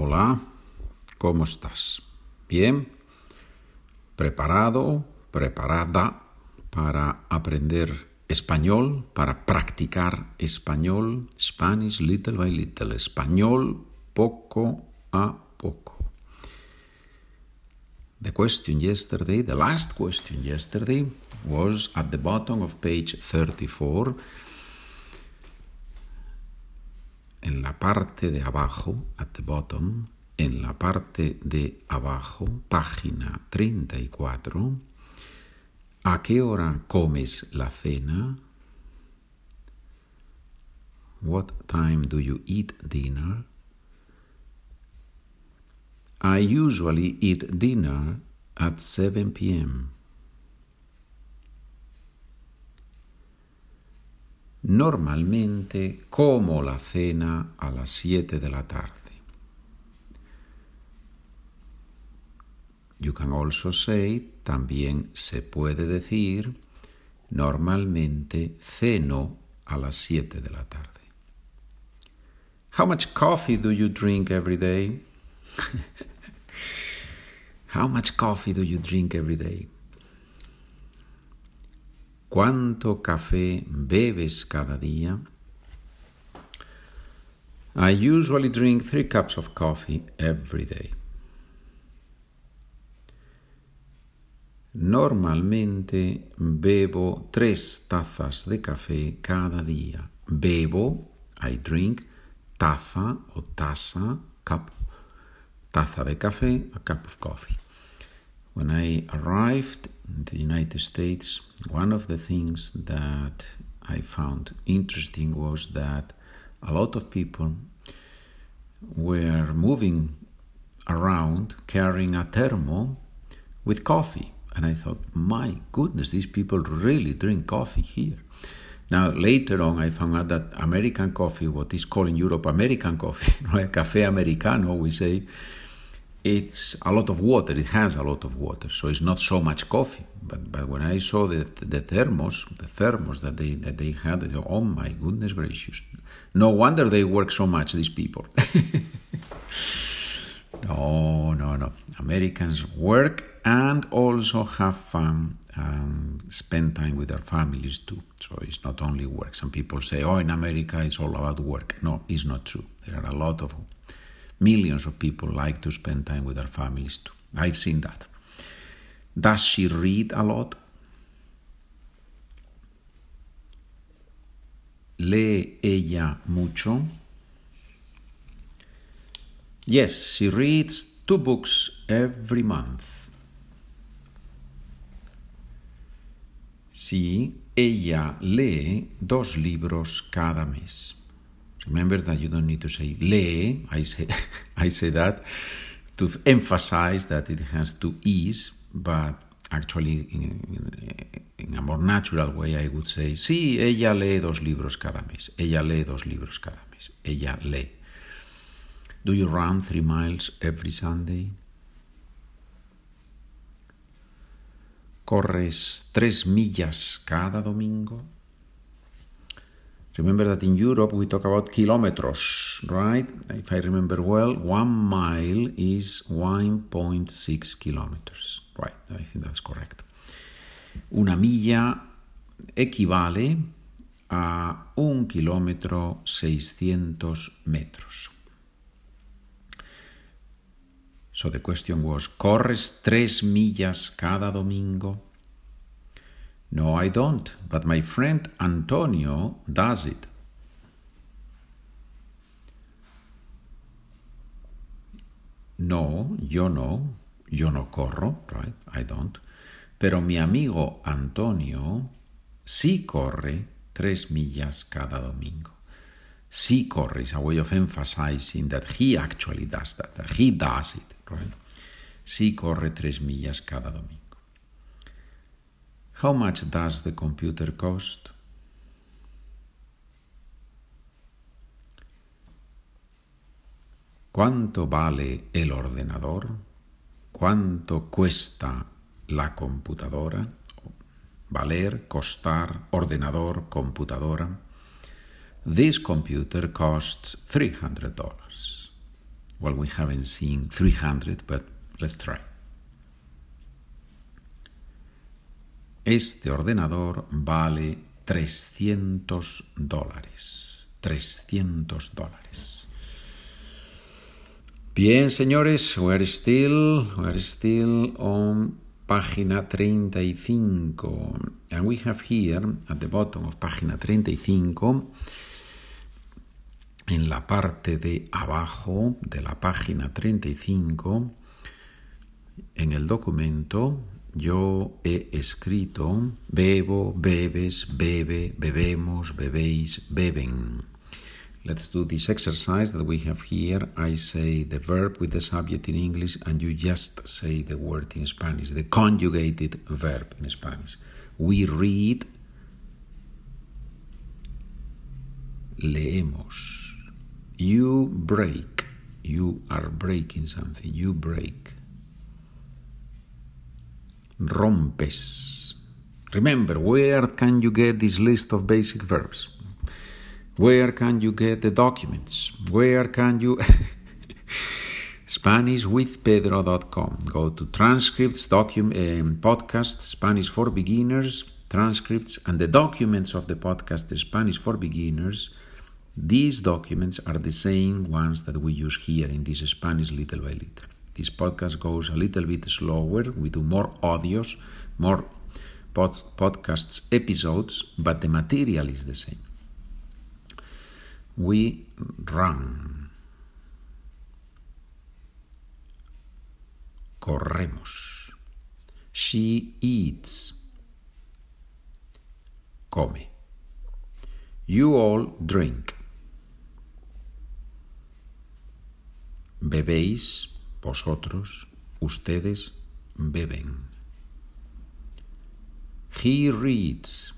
Hola, ¿cómo estás? ¿Bien? ¿Preparado? ¿Preparada para aprender español? ¿Para practicar español? Spanish little by little. Español poco a poco. The question yesterday, the last question yesterday, was at the bottom of page 34 en la parte de abajo, at the bottom, en la parte de abajo, página 34, ¿a qué hora comes la cena? What time do you eat dinner? I usually eat dinner at 7 p.m. Normalmente como la cena a las 7 de la tarde. You can also say, también se puede decir, normalmente ceno a las 7 de la tarde. How much coffee do you drink every day? How much coffee do you drink every day? ¿Cuánto café bebes cada día? I usually drink three cups of coffee every day. Normalmente bebo tres tazas de café cada día. Bebo, I drink, taza o taza, cup, taza de café, a cup of coffee. When I arrived in the United States, one of the things that I found interesting was that a lot of people were moving around carrying a thermo with coffee. And I thought, my goodness, these people really drink coffee here. Now, later on, I found out that American coffee, what is called in Europe American coffee, right? Cafe Americano, we say, it's a lot of water. It has a lot of water, so it's not so much coffee. But but when I saw the the thermos, the thermos that they that they had, I thought, oh my goodness gracious! No wonder they work so much. These people. no, no, no. Americans work and also have fun. Um, spend time with their families too. So it's not only work. Some people say, "Oh, in America it's all about work." No, it's not true. There are a lot of Millions of people like to spend time with their families too. I've seen that. Does she read a lot? ¿Lee ella mucho? Yes, she reads two books every month. Sí, ella lee dos libros cada mes. Remember that you don't need to say lee. I say, I say that to emphasize that it has two e's, but actually in, in, in, a more natural way I would say, sí, ella lee dos libros cada mes. Ella lee dos libros cada mes. Ella lee. Do you run three miles every Sunday? ¿Corres tres millas cada domingo? Remember that in Europe we talk about kilometers, right? If I remember well, one mile is 1.6 kilometers, right? I think that's correct. Una milla equivale a un kilómetro 600 metros. So the question was, ¿corres tres millas cada domingo? No, I don't, but my friend Antonio does it. No, yo no, yo no corro, right? I don't. Pero mi amigo Antonio sí corre tres millas cada domingo. Sí corre is a way of emphasizing that he actually does that, that he does it, right? Sí corre tres millas cada domingo. How much does the computer cost? ¿Cuánto vale el ordenador? ¿Cuánto cuesta la computadora? Valer, costar, ordenador, computadora. This computer costs $300. Well, we haven't seen 300, but let's try. Este ordenador vale 300 dólares. 300 dólares. Bien, señores, we're still, we're still on página 35. And we have here, at the bottom of página 35, en la parte de abajo de la página 35, en el documento, yo he escrito bebo, bebes, bebe, bebemos, bebéis, beben. Let's do this exercise that we have here. I say the verb with the subject in English and you just say the word in Spanish, the conjugated verb in Spanish. We read, leemos. You break, you are breaking something, you break. Rompes. Remember, where can you get this list of basic verbs? Where can you get the documents? Where can you. SpanishWithPedro.com. Go to transcripts, document, um, podcasts, Spanish for beginners, transcripts, and the documents of the podcast, Spanish for beginners. These documents are the same ones that we use here in this Spanish little by little. This podcast goes a little bit slower. We do more audios, more pod- podcasts episodes, but the material is the same. We run. Corremos. She eats. Come. You all drink. Bebéis, vosotros, ustedes beben. He reads.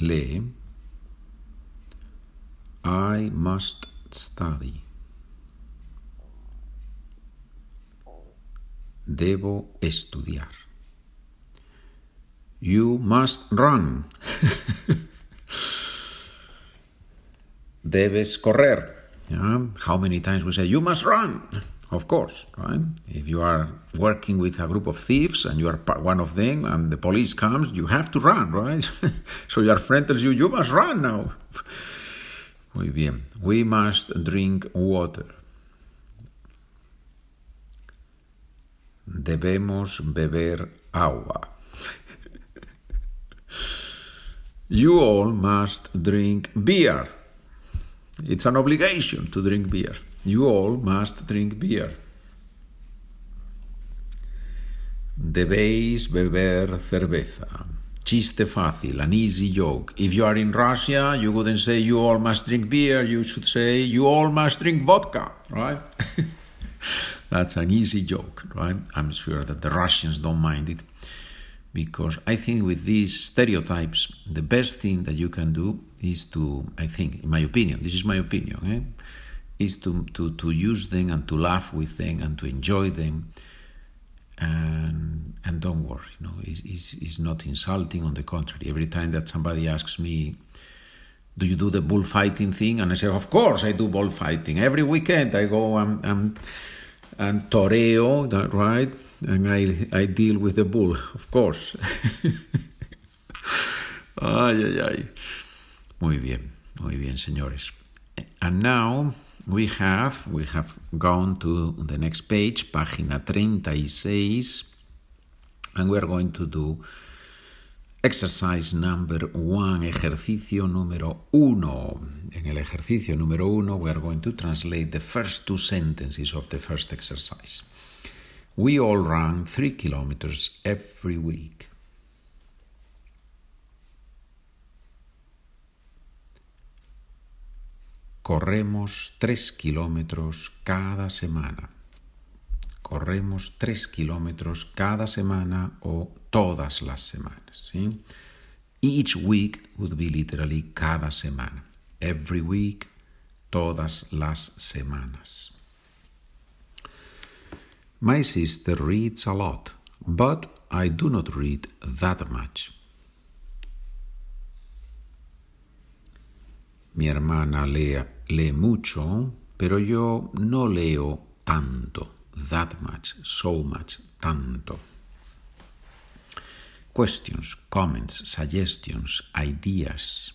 Lee. I must study. Debo estudiar. You must run. Debes correr. Yeah? How many times we say, you must run? Of course, right? If you are working with a group of thieves and you are one of them and the police comes, you have to run, right? so your friend tells you, you must run now. Muy bien. We must drink water. Debemos beber agua. you all must drink beer. It's an obligation to drink beer. You all must drink beer. Debéis beber cerveza. Chiste fácil, an easy joke. If you are in Russia, you wouldn't say you all must drink beer, you should say you all must drink vodka, right? That's an easy joke, right? I'm sure that the Russians don't mind it because I think with these stereotypes, the best thing that you can do is to, I think, in my opinion, this is my opinion, eh? is to, to, to use them and to laugh with them and to enjoy them and and don't worry you know it's, it's, it's not insulting. On the contrary every time that somebody asks me do you do the bullfighting thing? and i say of course i do bullfighting. Every weekend i go and and, and toreo right? And i i deal with the bull of course. Ay ay ay muy bien muy bien señores and now we have we have gone to the next page, página 36, and we are going to do exercise number one, ejercicio número uno. En el ejercicio número uno, we are going to translate the first two sentences of the first exercise. We all run three kilometers every week. Corremos tres kilómetros cada semana. Corremos tres kilómetros cada semana o todas las semanas. Each week would be literally cada semana. Every week, todas las semanas. My sister reads a lot, but I do not read that much. Mi hermana lee, mucho, pero yo no leo tanto. That much, so much, tanto. Questions, comments, suggestions, ideas,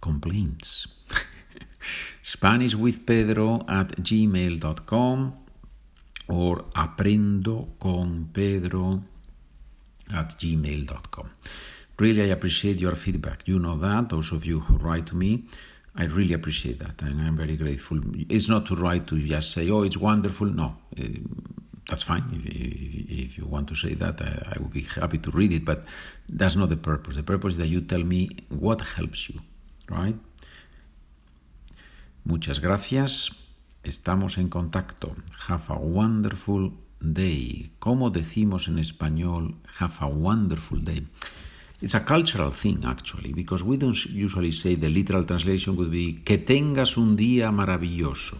complaints. Spanish with Pedro at gmail.com or aprendo con Pedro at gmail.com. Really, I appreciate your feedback. You know that, those of you who write to me. I really appreciate that, and I'm very grateful. It's not to write to just say, "Oh, it's wonderful." No, uh, that's fine. If, if, if, you want to say that, I, I would be happy to read it. But that's not the purpose. The purpose is that you tell me what helps you, right? Muchas gracias. Estamos en contacto. Have a wonderful day. ¿Cómo decimos en español have a wonderful day? It's a cultural thing actually, because we don't usually say the literal translation would be que tengas un día maravilloso.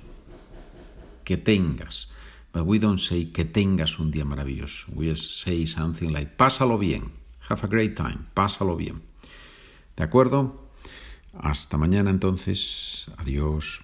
Que tengas. But we don't say que tengas un día maravilloso. We say something like pásalo bien. Have a great time. Pásalo bien. ¿De acuerdo? Hasta mañana entonces. Adiós.